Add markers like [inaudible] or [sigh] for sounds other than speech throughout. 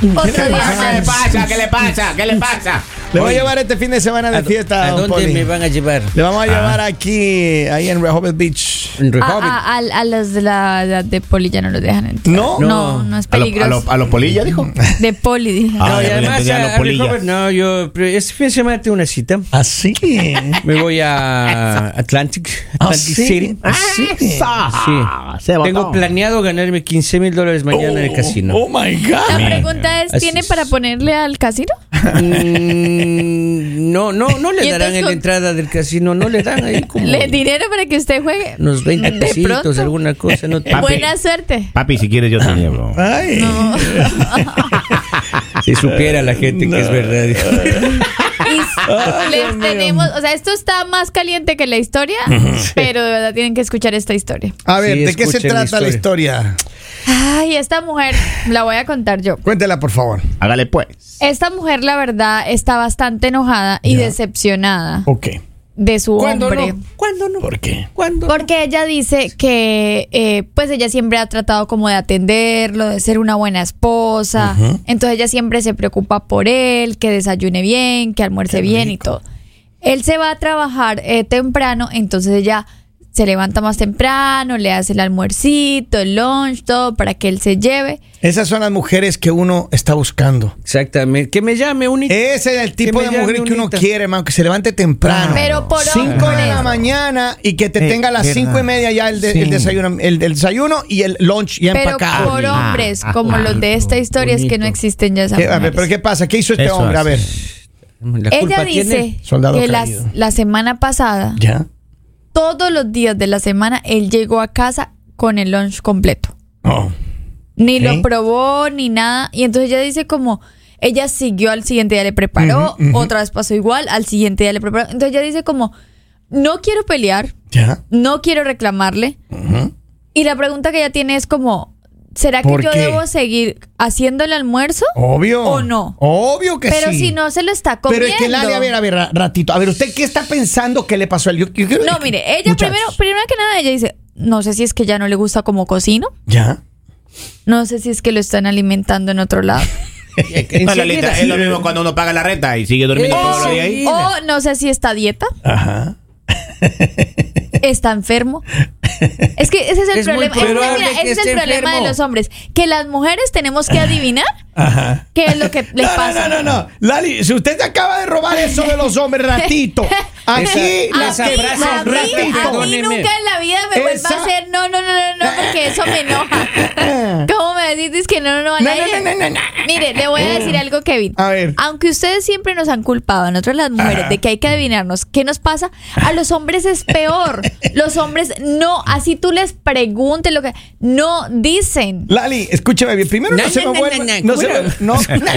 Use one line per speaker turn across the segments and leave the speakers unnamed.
¿Qué le pasa?
¿Qué le pasa? ¿Qué le pasa? ¿Qué le pasa?
Le voy a llevar este fin de semana de fiesta.
¿A dónde me van a llevar?
Le vamos a llevar aquí, ahí en Rehoboth Beach.
En
A,
Rehoboth.
a- a- a los de la edad de poli ya no los dejan entrar.
¿No?
No, no es
¿A los
peligroso.
a lo polilla, dijo? [laughs]
De poli, dije.
Ah,
No, y
ya
además
a
a-
los
a no, yo pero este fin de semana tengo una cita.
Así. [laughs]
Me voy a Atlantic, Atlantic City.
Así.
Sí. Tengo planeado ganarme 15 mil dólares mañana en el casino.
Oh my
La
God.
pregunta es,
Así
¿tiene
es.
para ponerle al casino?
Mm, no, no, no [laughs] le darán en la entrada del casino, no le dan ahí como
¿Le dinero para que usted juegue?
unos 20
De
pesitos, alguna cosa. No [laughs] te-
Papi.
Buena suerte.
Papi, si quieres yo te llevo. [laughs]
Ay. [laughs]
Si supiera la gente que es verdad.
Y les tenemos, o sea, esto está más caliente que la historia, pero de verdad tienen que escuchar esta historia.
A ver,
Sí,
¿de qué se
escuchen la
trata la historia?
Ay, esta mujer, la voy a contar yo.
Cuéntela, por favor.
Hágale pues.
Esta mujer, la verdad, está bastante enojada y decepcionada
Ok.
De su
¿Cuándo
hombre.
no? ¿Cuándo no?
¿Por qué?
¿Cuándo?
Porque ella dice que, eh, pues ella siempre ha tratado como de atenderlo, de ser una buena esposa. Entonces ella siempre se preocupa por él, que desayune bien, que almuerce bien y todo. Él se va a trabajar eh, temprano, entonces ella se levanta más temprano, le hace el almuercito, el lunch, todo para que él se lleve.
Esas son las mujeres que uno está buscando.
Exactamente. Que me llame un
Ese es el tipo de mujer que uno
unita.
quiere, hermano, que se levante temprano.
Pero por
5 de la mañana y que te
Eh,
tenga a las cinco y media ya el, de-
Sí.
el desayuno, el, el desayuno y el lunch ya
Pero
empacado.
por
Ah,
hombres,
ah,
como los de esta historia, es que no existen ya esas
¿Qué- a ver,
mujeres.
pero ¿qué pasa? ¿Qué hizo este
Eso
hombre? A ver.
La
Ella dice que las- la semana pasada,
¿Ya?
Todos los días de la semana, él llegó a casa con el lunch completo.
Oh.
Ni lo probó, ni nada. Y entonces ella dice como, ella siguió al siguiente día le preparó, otra vez pasó igual, al siguiente día le preparó. Entonces ella dice como, no quiero pelear,
¿Ya?
no quiero reclamarle. Y la pregunta que ella tiene es como, ¿será que
¿Por
yo
qué?
debo seguir haciendo el almuerzo?
Obvio.
¿O no?
Obvio que
Pero
sí.
si no se lo está
Pero
comiendo.
es que Lali, a ver, a ver, ra- ratito. A ver, ¿usted qué está pensando que le pasó a él? Yo-
No, mire, ella
Muchachos.
primero, primero que nada, ella dice, no sé si es que ya no le gusta como cocino,
¿Ya?
no sé si es que lo están alimentando en otro lado, [laughs] [laughs]
es lo mismo cuando uno paga la renta y sigue durmiendo
Eh,
todos los días ahí.
o no sé si está a dieta,
Ajá. [laughs]
está enfermo. Es que ese es el
Es
problema. Ese, mira, ese es el problema de los hombres, que las mujeres tenemos que adivinar
Ajá.
qué es lo que [laughs] les
no,
pasa.
No, no, no, no. Lali, si usted acaba de robar eso de los hombres, [laughs] ratito. Aquí
Esa-
las
esa
a mí, a mí-
ratito.
a mí nunca en la vida me vuelva
Esa-
a hacer no, no, no, no, no, porque eso me enoja. ¿Cómo me decís que no, no, no,
No, no, no, no, no.
Mire, le voy a decir algo, Kevin.
A ver.
Aunque ustedes siempre nos han culpado, a nosotros las mujeres, de que hay que adivinarnos qué nos pasa, a los hombres es peor. Los hombres no, así tú les preguntes lo que no dicen.
Lali, escúcheme bien. Primero no,
No,
se
no,
me
no,
vuelva.
no,
No,
no,
se,
¿cómo
no,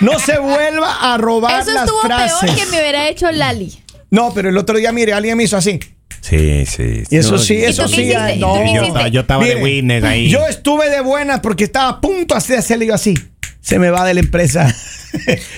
[laughs] no se vuelva a robar
Eso
las
estuvo
frases.
peor que me hubiera hecho Lali.
No, pero el otro día, mire, alguien me hizo así.
Sí, sí.
Y eso sí,
¿y
eso sí.
tú
no.
Yo, estaba- de witness ahí.
Yo estuve de buenas porque estaba a punto de hacerle yo así. Se me va de la empresa. [laughs]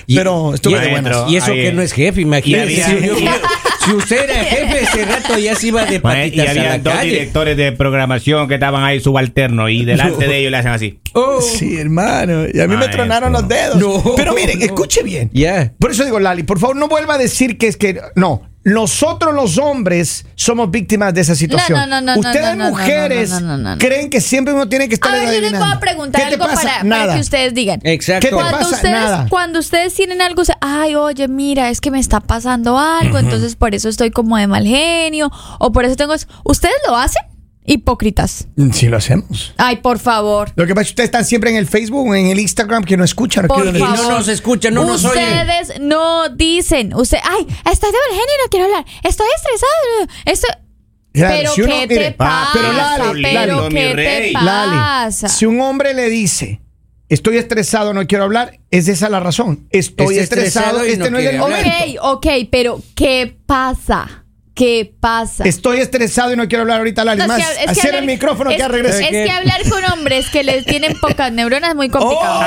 Y-
pero estuve
y-
de buenas.
Y eso
ahí,
que no es jefe, imagínese.
y [laughs]
Si,
había-
si usted era jefe, ese rato ya se iba de
Bueno, y
patitas a
había
la
dos
calle.
directores de programación que estaban ahí subalternos y delante de ellos le hacen así.
Oh.
Sí, hermano. Y a mí me tronaron los dedos.
No.
Pero miren,
No.
escuche bien.
Ya.
Por eso digo, Lali, por favor, no vuelva a decir que es que. No. Nosotros los hombres somos víctimas de esa situación.
no, no, no, no,
Ustedes
no, no,
mujeres
no, no, no, no, no.
creen que siempre uno tiene que estar
A ver, yo les voy a preguntar
¿Qué te
algo
pasa?
para, que ustedes digan.
Exacto.
¿Qué te
Cuando
pasa?
ustedes,
Nada.
cuando ustedes tienen algo, ay, oye, mira, es que me está pasando algo, entonces por eso estoy como de mal genio, o por eso tengo eso. ¿Ustedes lo hacen? Hipócritas.
Sí, lo hacemos.
Ay, por favor.
Lo que pasa es que ustedes están siempre en el Facebook o en el Instagram que no escuchan.
Por
que
favor.
no nos escuchan, no nos oyen.
Ustedes no dicen. Usted, ay, estoy de mal genio y no quiero hablar. Estoy estresado. Estoy...
Claro,
pero
si uno-
¿qué
mire,
te pasa?
pero Lali,
pero
Lali,
¿qué te pasa?
si un hombre le dice, estoy estresado, no quiero hablar, es esa la razón. Estoy estresado,
estresado y
este
no
no, es el momento.
Ok, ok, pero ¿qué pasa? ¿Qué pasa?
Estoy estresado y no quiero hablar ahorita, Lali. Más,
es que, es que hablar,
el micrófono
es,
que regrese.
Es que hablar con hombres que les tienen pocas neuronas es muy complicado.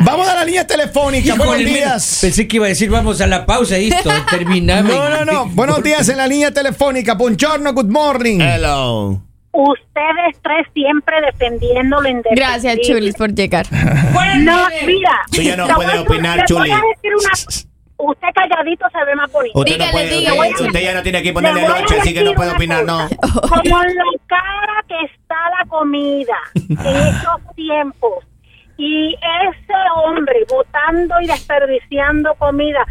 Vamos a la línea telefónica.
Híjole, buenos
días.
Pensé que iba a decir vamos a la pausa y esto, terminamos.
No, no, no. buenos días en la línea telefónica. Buongiorno, good morning.
Hello.
Ustedes tres siempre defendiendo lo indefendible.
Gracias, Chulis, por llegar. [laughs]
No, mira.
Tú ya no puedes opinar,
te voy a
Chuli.
decir una- [laughs] Usted calladito se ve más bonito.
Usted
Dígale,
no puede,
dígale,
usted, usted ya no tiene que ponerle noche, así que no puede opinar,
cosa.
no. [laughs]
Como lo cara que está la comida en estos tiempos y ese hombre botando y desperdiciando comida.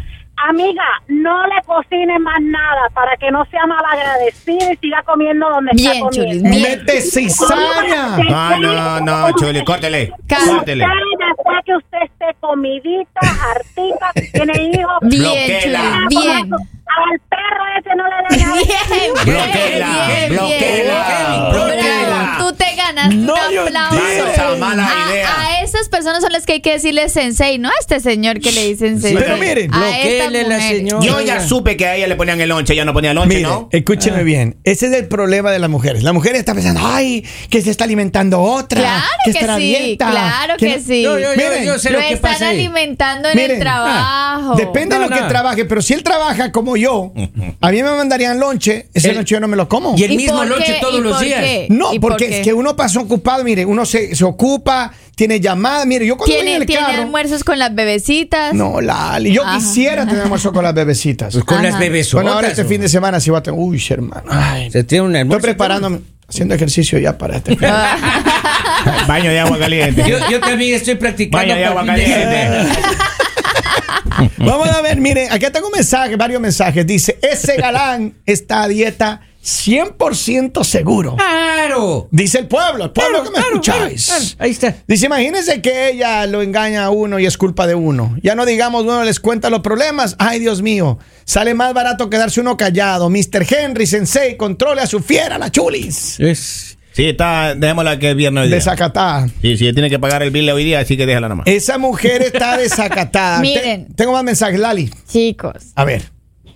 Amiga, no le cocine más nada para que no sea mal agradecido y siga comiendo donde
Bien,
está comiendo.
Chulis, bien.
Mete cizaña.
No, no, no, Chuli, córtele. Córtele.
Usted, después que usted esté comidita, hartita, tiene hijos.
Bien. Chulis, bien.
Al perro ese no le [laughs] nada.
Bien,
Bloquéela,
bien, bien,
bloquéela,
bien.
bloquéela.
Bravo, Tú te ganas
No,
un
yo
aplauso.
mala
a,
idea.
a esas personas son las que hay que decirle sensei, no a este señor que le dicen sensei.
Pero miren,
a estas
la señora.
Yo ya supe que a ella le ponían el lonche, ella no ponía lonche,
Mire,
¿no?
escúcheme bien. Ese es el problema de las mujeres. La mujer está pensando, ay, que se está alimentando otra.
Claro
que,
sí,
dieta,
claro que,
no-
sí.
Yo, yo, yo,
Miren,
yo sé
lo
lo que
están alimentando en
Miren,
el trabajo.
Depende
No,
de lo que trabaje, pero si él trabaja como yo, a mí me mandarían lonche, ese
El-
lonche yo no me lo como.
Y el
¿Y
mismo lonche todos
¿Y
los
por
días.
qué?
No,
¿Y por
porque es que uno pasa ocupado, mire, uno se, se ocupa, tiene llamadas, mire, yo cuando voy en
¿Tiene,
el
tiene
carro...
almuerzos con las bebecitas?
No, Lali, yo
Ajá.
quisiera tener almuerzo con las bebecitas.
Pues con
Ajá.
las bebesotas.
Bueno, ahora este
¿o?
fin de semana sí va a tener... Uy, hermano. Ay,
Se tiene un
estoy preparándome, haciendo ejercicio ya para este fin. [laughs]
Baño de agua caliente.
Yo, yo también estoy practicando.
Baño de agua caliente. [laughs] [laughs]
Vamos a ver, mire, aquí tengo un mensaje, varios mensajes. Dice, ese galán está a dieta 100% seguro.
Claro.
Dice el pueblo, el pueblo que me
Claro, claro,
escucháis.
claro. Ahí está.
Dice, imagínense que ella lo engaña a uno y es culpa de uno. Ya no digamos, uno les cuenta los problemas. Ay, Dios mío, sale más barato quedarse uno callado. Mr. Henry Sensei, controle a su fiera, la chulis.
Es.
Sí, está, dejémosla que es viernes hoy día.
Desacatada.
Sí, sí, tiene que pagar el bill hoy día, así que déjala nomás.
Esa mujer está [laughs] desacatada.
Miren.
Te- tengo más mensajes, Lali.
Chicos,
A ver.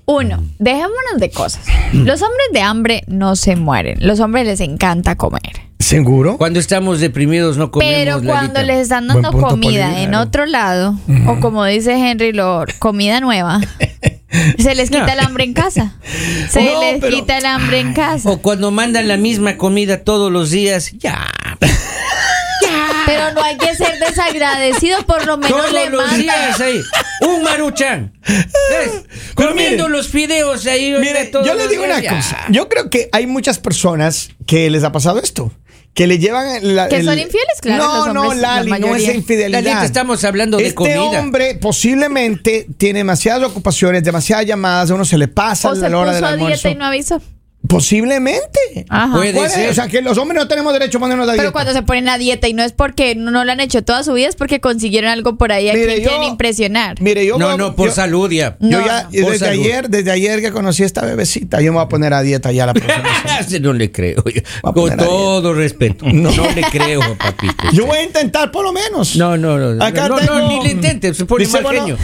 uno, dejémonos de cosas. Los hombres de hambre no se mueren. Los hombres les encanta comer.
¿Seguro?
Cuando estamos deprimidos no comemos.
Pero cuando
Lalita.
les están dando
punto,
comida en otro lado, o como dice Henry Lord, comida nueva, [laughs] se les quita el hambre en casa. [laughs] Se
No,
les
pero-
quita el hambre en casa.
O cuando mandan la misma comida todos los días. [laughs] Ya.
Pero no hay que ser desagradecido, por lo menos
Todos
le
los
mandan.
días ahí. Un maruchan. [laughs] Comiendo los fideos ahí.
Mire, yo le digo una.
Ya.
cosa. Yo creo que hay muchas personas que les ha pasado esto. Que le llevan la-
Que
el-
son infieles, claro,
No,
los
no,
hombres, la
Lali, no es infidelidad.
Lalita, estamos hablando de
este
comida.
hombre posiblemente tiene demasiadas ocupaciones, demasiadas llamadas, a uno se le pasa
O se
la hora del
puso a
almuerzo.
dieta y no avisó.
Posiblemente.
Ajá.
Puede ser.
O sea, que los hombres no tenemos derecho a ponernos a dieta.
Pero cuando se ponen a dieta y no es porque no lo han hecho toda su vida, es porque consiguieron algo por ahí a
Mire,
quien
yo-
quieren impresionar.
Mire, yo
No,
voy
no, por
yo-
salud ya.
Yo
No,
ya,
no.
Por
desde
salud.
ayer, desde ayer que conocí a esta bebecita, yo me voy a poner a dieta ya la [laughs] próxima.
Ese no le creo. Con todo respeto. [laughs] No. le creo, papito.
Yo voy a intentar por lo menos.
No, no, no.
Acá
no,
tengo-
no, ni le intente, se pone
Dice,
mal
bueno.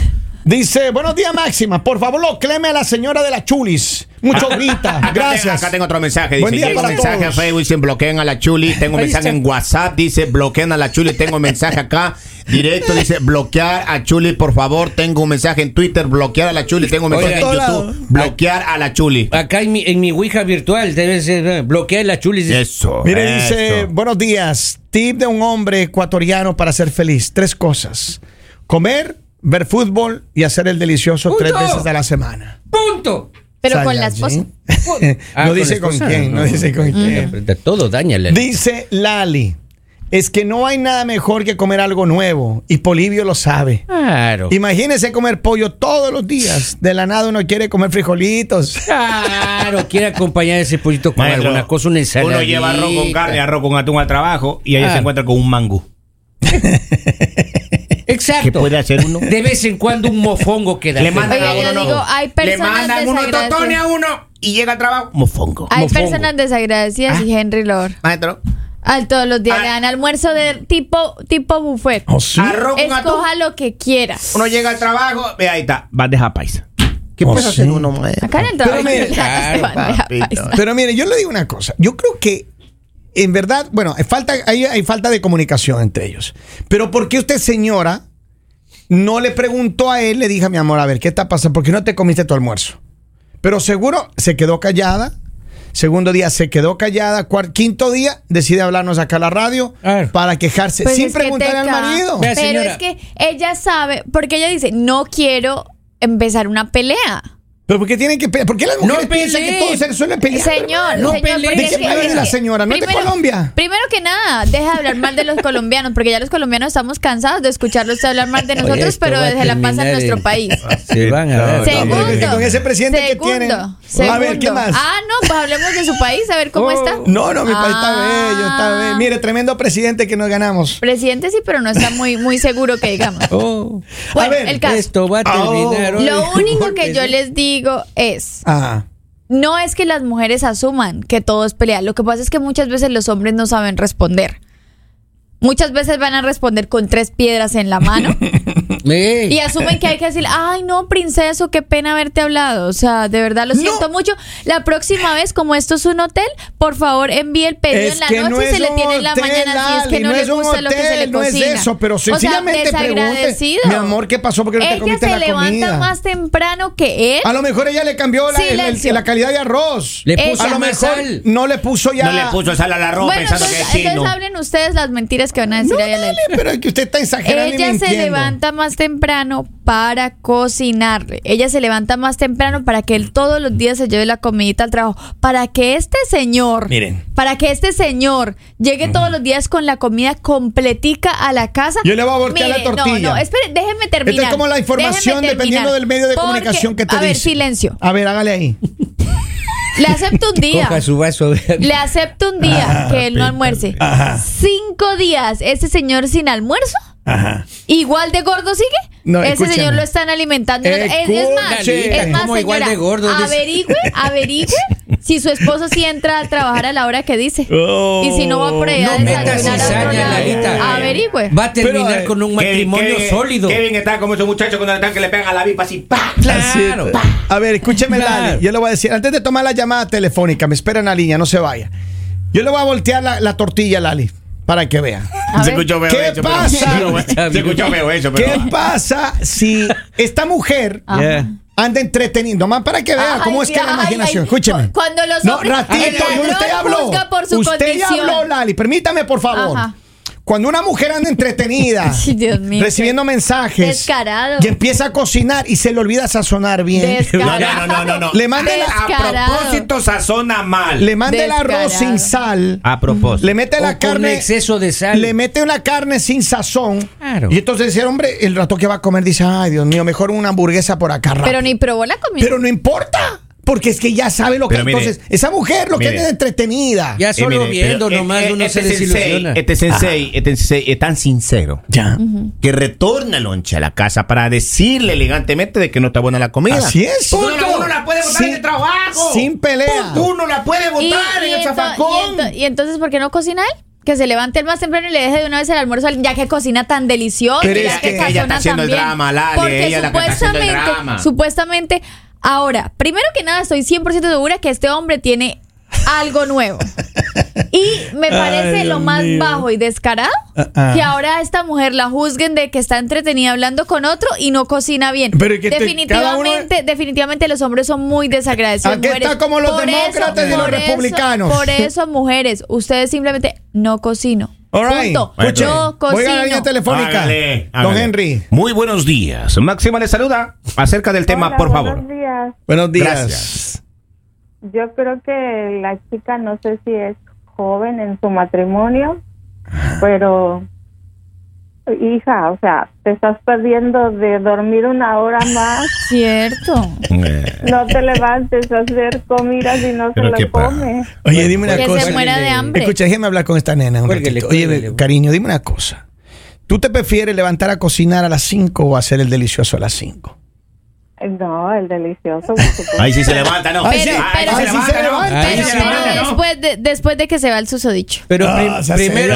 Dice, buenos días Máxima, por favor lo cleme a la señora de la Chulis. Mucho [laughs] grita, gracias.
tengo- Acá tengo otro mensaje.
Buen
Dice,
día
llega un mensaje
todos.
a Facebook, dicen bloqueen a la Chuli. [laughs] Tengo un
Ahí
mensaje
está.
en WhatsApp, dice bloqueen a la Chuli. Tengo un mensaje acá directo, dice bloquear a Chuli, por favor. Tengo un mensaje en Twitter, bloquear a la Chuli. Tengo un mensaje en
todo
YouTube,
lado.
bloquear a la Chuli.
Acá en mi, en mi Ouija virtual debe ser eh, bloquea la chulis.
Eso.
Mire,
eso.
dice, buenos días, tip de un hombre ecuatoriano para ser feliz. Tres cosas. Comer, ver fútbol y hacer el delicioso
Punto.
tres veces a la semana.
¡Punto!
Pero con la esposa. [laughs]
Ah,
no dice con
esposa,
quién, no, dice con quién.
De todo daña la
Dice Lali, es que no hay nada mejor que comer algo nuevo y Polivio lo sabe.
Claro.
Imagínese comer pollo todos los días. De la nada uno quiere comer frijolitos.
Claro, quiere acompañar ese pollito con
Maestro,
alguna cosa, una ensalada.
Uno lleva arroz con carne, arroz con atún al trabajo y ahí
Ah.
se encuentra con un mangú. [laughs]
Exacto.
¿Qué puede hacer uno? [laughs]
De vez en cuando un mofongo queda.
Le mandan a uno,
yo
no.
digo, hay
Le
personas
mandan unos
desagradecidas.
totones a uno y llega al trabajo, mofongo.
Hay
Mofongo.
personas desagradecidas y Henry Lord.
Maestro,
Al todos los días
Ah.
le dan almuerzo de tipo, tipo buffet.
¿Oh, sí?
arroz.
Escoja lo que quiera.
Uno llega al trabajo, ve ahí está, bandeja paisa. ¿Qué
Oh,
puede
sí.
hacer uno, maestro?
Acá en el trabajo
mire,
claro.
Pero mire, yo le digo una cosa. Yo creo que en verdad, bueno, hay falta, hay, hay falta de comunicación entre ellos. Pero ¿por qué usted, señora, no le preguntó a él, le dije, mi amor, a ver, ¿qué está pasando? ¿Por qué no te comiste tu almuerzo? Pero seguro se quedó callada. Segundo día se quedó callada. Cuar- quinto día decide hablarnos acá a la radio
A
para quejarse
Pues
sin
que
preguntarle al marido.
Pero
señora.
es que ella sabe, porque ella dice, no quiero empezar una pelea.
Pero ¿por qué tienen que pelear? ¿Por qué las
No
mujeres piensan que todo se resuelve peleando?
Señor,
No
señor,
¿De
es
qué
que-
es la
que-
señora? ¿No es de Colombia?
Primero que nada, deja de hablar mal de los colombianos, porque ya los colombianos estamos cansados de escucharlos hablar mal de nosotros, pero
a
se la pasa en nuestro país.
Se van a dar.
Segundo.
con ese presidente que
segundo,
tienen.
segundo.
A ver, ¿qué más?
Ah, no, pues hablemos de su país, a ver cómo
Oh.
está.
No, no, mi país está
Ah.
bello, está bello. Mire, tremendo presidente que nos ganamos.
Presidente sí, pero no está muy, muy seguro que digamos.
Oh,
Bueno,
ver,
el caso.
esto va a terminar. hoy.
Lo único que yo
sí.
les digo es, no es que las mujeres asuman que todo es pelea. Lo que pasa es que muchas veces los hombres no saben responder. Muchas veces van a responder con tres piedras en la mano [laughs] Y asumen que hay que decir, ay no, princeso, qué pena haberte hablado. O sea, de verdad lo
No.
siento mucho. La próxima vez, como esto es un hotel, por favor envíe el pedido
Es
en la
que
noche
no
y se le tiene en la
hotel,
mañana si es que
Lali,
no,
no
le
es un
gusta lo que se le
hotel, no es
cocina.
eso, pero
O sea,
sencillamente pregunte,
desagradecido.
mi amor, ¿qué pasó? ¿Por qué no te
Ella
comiste
se
la
levanta
comida?
más temprano que él.
A lo mejor ella le cambió la, el- el- la calidad de arroz.
Le
Ella-
puso
a lo mejor
sal.
no le puso ya.
No le puso sal al arroz
Bueno,
pensando
entonces,
que es chino.
entonces hablen ustedes las mentiras que van a decir
No,
ahí a la
dale, pero es que usted está exagerando
Ella se levanta más temprano para cocinarle. Ella se levanta más temprano para que él todos los días se lleve la comidita al trabajo. Para que este señor,
Miren.
para que este señor llegue todos los días con la comida completica a la casa.
Yo le voy a voltear la tortilla.
No, no, espere, déjeme terminar.
Esto es como la información dependiendo del medio de
Porque-
comunicación que te
A ver,
dice.
silencio.
A ver, hágale ahí. [laughs]
Le acepto un día.
Coja su vaso de
Le acepto un día que él no almuerce.
Ajá.
Cinco días, ese señor sin almuerzo.
Ajá.
¿Igual de gordo sigue?
No,
Ese
escúchame.
señor lo están alimentando. Es, es más, es más,
¿Cómo igual
señora,
de gordo?
averigüe, averigüe [laughs] si su esposo sí entra a trabajar a la hora que dice.
Oh.
y si no va por allá
No
a
metas
desayunar. Averigüe.
Va a terminar
Pero, eh,
con un matrimonio
Kevin,
sólido.
Kevin está como esos muchachos cuando están que le pegan a la vipa así. ¡pa!
Claro.
A ver, escúcheme,
Claro.
Lali. Yo le voy a decir, antes de tomar la llamada telefónica, me espera en la línea, no se vaya. Yo le voy a voltear la, la tortilla, Lali, para que vea.
A
Se escuchó feo
¿Qué
pero-
pasa?
No, Se escuchó feo eso, pero.
¿Qué pasa si esta mujer.
Yeah.
anda entreteniendo? Más para que vea
Ay,
cómo es que
Dios,
la
ay,
imaginación.
ay,
Escúcheme.
cu- cuando los
No,
hombres-
ratito,
el
yo usted habló.
por su
usted ya
condición.
habló, Lali. Permítame, por favor.
Ajá.
Cuando una mujer anda entretenida, [laughs]
Ay, Dios mío,
recibiendo mensajes,
descarado.
y empieza a cocinar y se le olvida sazonar bien,
No,
Descarado.
no, no, no, no.
Le manda la-
A
Descarado.
propósito, sazona mal.
le manda el arroz
Descarado.
sin sal,
A propósito.
le mete
O
la
con
carne,
exceso de sal.
le mete una carne sin sazón.
Claro.
Y entonces dice, hombre, el rato que va a comer dice, ay, Dios mío, mejor una hamburguesa por acá. rápido".
Pero ni probó la comida.
Pero no importa, porque es que ya sabe lo que
mire,
entonces esa mujer lo que
mire.
es entretenida.
Ya
Eh,
solo
mire,
viendo
pero,
nomás
eh,
uno
este
se desilusiona.
Este sensei, este sensei es tan sincero
Ya.
que retorna lonche a la casa para decirle elegantemente de que no está buena la comida.
Así es.
Uno,
punto.
la- uno la puede botar
Sin-
en el trabajo.
Sin pelea.
Punto, Uno la puede botar
Y- y
en el zafacón.
y ento- y entonces, ¿por qué no cocina él? Que se levante el más temprano y le deje de una vez el almuerzo, al- ya que cocina tan delicioso,
Pero
ya
es
que
que
ella está haciendo el drama, Lali,
Porque
ella es la que está haciendo el
supuestamente,
drama.
supuestamente, ahora, primero que nada, estoy 100% segura que este hombre tiene algo nuevo. Y me parece
Ay,
lo más
mío.
bajo y descarado
Ah, ah.
que ahora a esta mujer la juzguen de que está entretenida hablando con otro y no cocina bien.
Pero que te- cada uno-
definitivamente, definitivamente los hombres son muy desagradecidos.
Aquí está como los
Por
demócratas y los republicanos.
por [laughs] eso, mujeres, ustedes simplemente no cocino.
All right.
Punto. Yo
Voy a la línea
cocino.
telefónica.
Hágale,
Don
hágale.
Henry.
Muy buenos días. Máxima le saluda acerca del tema,
Hola,
por
buenos
favor.
días.
Buenos días.
Gracias.
Yo creo que la chica no sé si es joven en su matrimonio, pero hija, o sea, te estás perdiendo de dormir una hora más. [laughs]
Cierto.
Eh,
No te levantes a hacer comida si no se lo come.
Oye, dime una
Que
cosa.
se muera de hambre.
Escucha, déjame hablar con esta nena un
Cuélguele,
ratito. Oye,
cuélguele.
cariño, dime una cosa. ¿Tú te prefieres levantar a cocinar a las 5 o hacer el delicioso a las 5?
No, el delicioso.
Ahí sí se levanta, ¿no?
Ay,
Pero, pero-
sí se
Ahí sí se
levanta, ¿no?
levanta.
Ahí
Pero,
sí se
pero
levanta, ¿no?
después, de, después de que se va el susodicho.
Pero
Ah,
prim- primero,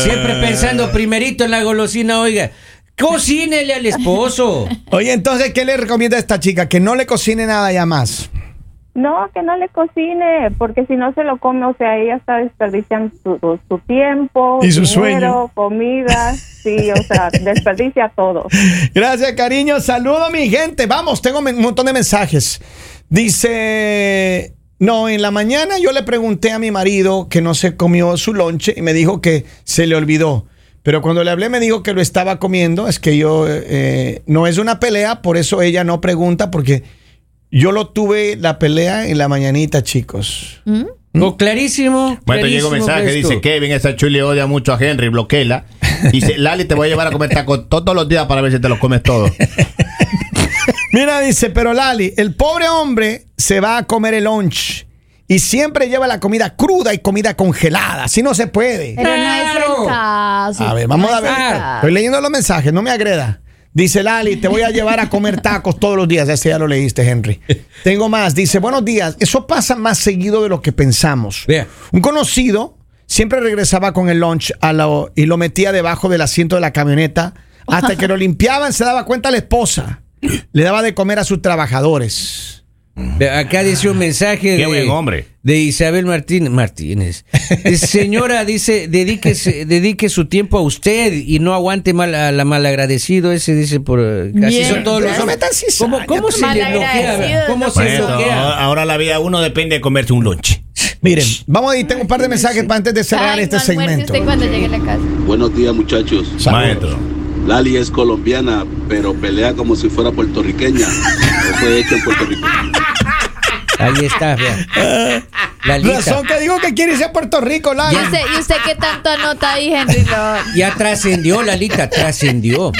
siempre pensando primerito en la golosina, oiga, cocínele al esposo.
Oye, entonces, ¿qué le recomienda a esta chica? Que no le cocine nada ya más.
No, que no le cocine, porque si no se lo come, o sea, ella está desperdiciando su, su tiempo,
Y su
dinero, comida, sí, o sea, [laughs] desperdicia todo.
Gracias, cariño. Saludo a mi gente. Vamos, tengo un montón de mensajes. Dice, no, en la mañana yo le pregunté a mi marido que no se comió su lonche y me dijo que se le olvidó. Pero cuando le hablé me dijo que lo estaba comiendo. Es que yo, eh, no es una pelea, por eso ella no pregunta, porque yo lo tuve la pelea en la mañanita, chicos.
No, clarísimo.
Bueno, llega un mensaje,
que
dice Kevin, esa chuli odia mucho a Henry, bloquela. Dice, [laughs] Lali, te voy a llevar a comer tacos todos los días para ver si te los comes todos. [laughs]
Mira, dice, pero Lali, el pobre hombre se va a comer el lunch y siempre lleva la comida cruda y comida congelada. Así no se puede.
Pero no es el caso.
A ver, vamos
No
a ver. Estoy leyendo los mensajes, no me agreda. Dice Lali, te voy a llevar a comer tacos todos los días. Ese ya lo leíste, Henry. Tengo más. Dice, buenos días. Eso pasa más seguido de lo que pensamos. Un conocido siempre regresaba con el lunch a la- y lo metía debajo del asiento de la camioneta. Hasta que lo limpiaban, se daba cuenta la esposa. Le daba de comer a sus trabajadores.
Acá dice un mensaje
Qué
de,
buen hombre.
de Isabel Martín- Martínez. [laughs] Señora, dice, dedíquese, dedique su tiempo a usted y no aguante mal a la malagradecido. Ese dice por eh, así
Bien.
son todos los hombres. ¿Cómo, se le bloquea?
Malagradecido,
¿Cómo
no
se
puedo.
bloquea?
ahora la vida uno depende de comerse un lunch.
Miren, vamos a ir, tengo un par de mensajes para antes de cerrar
Ay,
este
no
segmento.
cuando llegue a la casa.
Buenos días, muchachos.
Maestro.
Lali es colombiana, pero pelea como si fuera puertorriqueña. O fue hecho en Puerto Rico.
Ahí está, vea. Lalita.
Razón que digo que quiere irse a Puerto Rico, Lali.
¿Y usted, ¿Y usted qué tanto anota ahí, Henry? No.
Ya trascendió, Lalita, trascendió.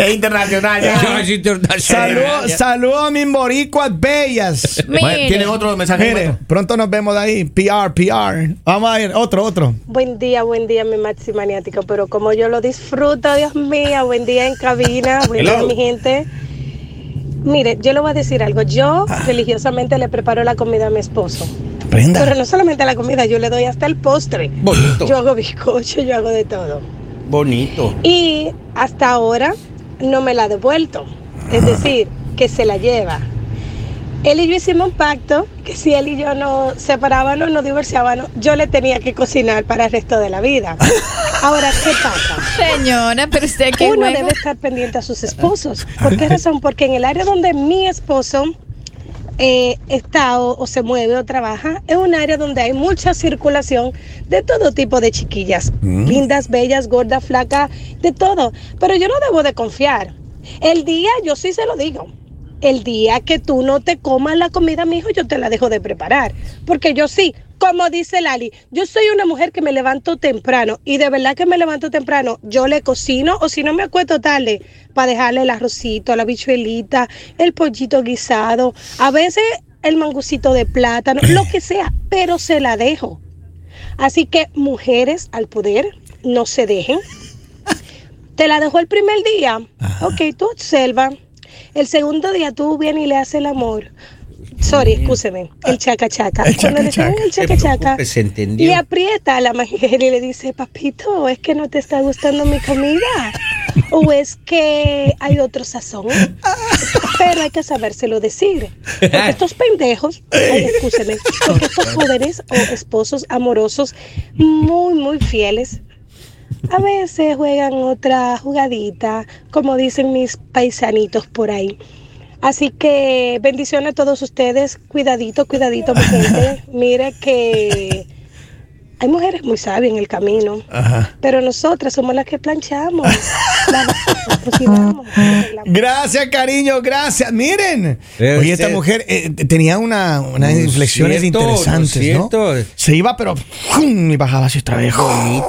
Es internacional ya.
Es internacional.
Saludos saludo a mis boricuas bellas.
Bueno,
Mire.
¿Tiene otro mensaje?
Mire, pronto nos vemos de ahí. PR, PR. Vamos a ir, otro, otro.
Buen día, buen día, mi maxi maniático, pero como yo lo disfruto, Dios mío, buen día en cabina, buen día,
Hello.
mi gente. Mire, yo le voy a decir algo. Yo religiosamente le preparo la comida a mi esposo.
Prenda.
Pero no solamente la comida, yo le doy hasta el postre.
Bonito.
Yo hago bizcocho, yo hago de todo.
Bonito.
Y hasta ahora no me la ha devuelto. Es decir, que se la lleva. Él y yo hicimos un pacto que si él y yo no separábamos, no divorciábamos, yo le tenía que cocinar para el resto de la vida. [laughs] Ahora, ¿qué pasa?
Señora, pero usted qué
Uno debe estar pendiente a sus esposos. ¿Por qué razón? Porque en el área donde mi esposo eh, está o, o se mueve o trabaja, es un área donde hay mucha circulación de todo tipo de chiquillas. Lindas, bellas, gordas, flacas, de todo. Pero yo no debo de confiar. El día, yo sí se lo digo. El día que tú no te comas la comida, mi hijo, yo te la dejo de preparar. Porque yo sí, como dice Lali, yo soy una mujer que me levanto temprano y de verdad que me levanto temprano, yo le cocino o si no me acuesto tarde para dejarle el arrocito, la bichuelita, el pollito guisado, a veces el mangucito de plátano, lo que sea, pero se la dejo. Así que mujeres al poder, no se dejen. Te la dejó el primer día. Ok, tú observa. El segundo día tú vienes y le haces el amor. Sorry, escúcheme. El chaca chaca.
El
Cuando le
chaca,
tienen el
Se
chaca chaca,
preocupe, se entendió.
le aprieta a la mujer y le dice, papito, es que no te está gustando mi comida. [laughs] O es que hay otro sazón. Pero hay que sabérselo decir. Porque estos pendejos, escúcheme, porque estos [laughs] jóvenes o esposos amorosos muy, muy fieles, a veces juegan otra jugadita, como dicen mis paisanitos por ahí. Así que bendiciones a todos ustedes. Cuidadito, cuidadito, mi gente. [laughs] Mire que hay mujeres muy sabias en el camino, pero nosotras somos las que planchamos. [laughs]
Gracias, cariño, gracias. Miren.
Eh,
Oye, esta mujer eh, tenía una, unas
No es
inflexiones
cierto,
interesantes,
no.
Se iba, pero ¡fum! y bajaba así otra vez.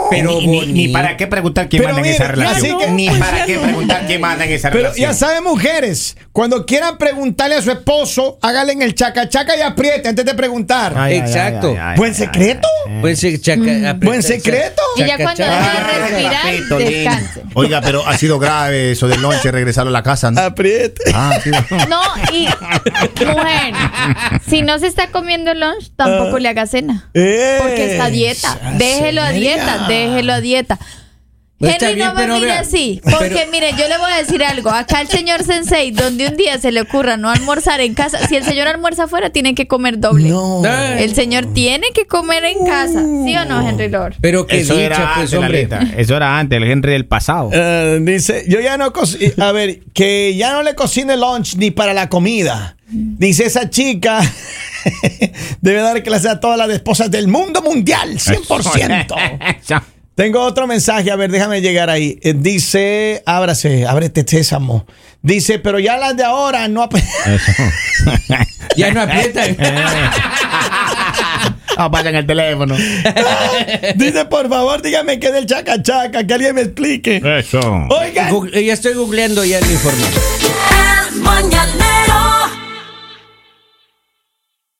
Pero
ni, ni- ni
bonito.
para qué preguntar quién
Pero
manda en esa relación.
que-
ni
pues
para qué preguntar quién manda en esa
Pero
relación.
ya saben, mujeres, cuando quieran preguntarle a su esposo, háganle en el chaca chaca y apriete antes de preguntar.
Ay,
Exacto.
ay, ay, ay,
¿Buen
ay,
secreto?
Ay, ay.
Buen, se- chaca- aprieta-
¿Buen secreto?
Y ya cuando deja de respirar, descanse.
Oiga, pero ha sido grave eso del noche, regresar a la casa. ¿no?
Apriete.
Ah, sí.
No, y mujer, si no se está comiendo lunch, tampoco le haga cena. Porque está a dieta.
Ah,
Déjelo a dieta, déjelo a dieta. Henry
bien,
no me
pero
mire
vea,
así, porque
pero-
mire, yo le voy a decir algo. Acá el señor Sensei, donde un día se le ocurra no almorzar en casa, si el señor almuerza afuera, tiene que comer doble.
No.
El señor tiene que comer en casa, ¿sí o no, Henry Lord?
Pero qué
Eso
dicha,
era
pues,
antes,
hombre.
Eso era antes, el Henry del pasado.
Eh, dice, yo ya no cocino, a ver, que ya no le cocine lunch ni para la comida. Dice esa chica, [laughs] debe dar clase a todas las esposas del mundo mundial, 100%. [laughs] Tengo otro mensaje, a ver, déjame llegar ahí. Eh, dice, ábrase, ábrete sésamo. Dice, pero ya las de ahora no... ap- [laughs]
Ya no aprietan. [laughs]
Ah, pasan el teléfono. [laughs]
Dice, por favor, dígame qué es del chaca chaca, que alguien me explique.
Eso.
Oigan,
Google- ya estoy googleando ya la información.
El mañanero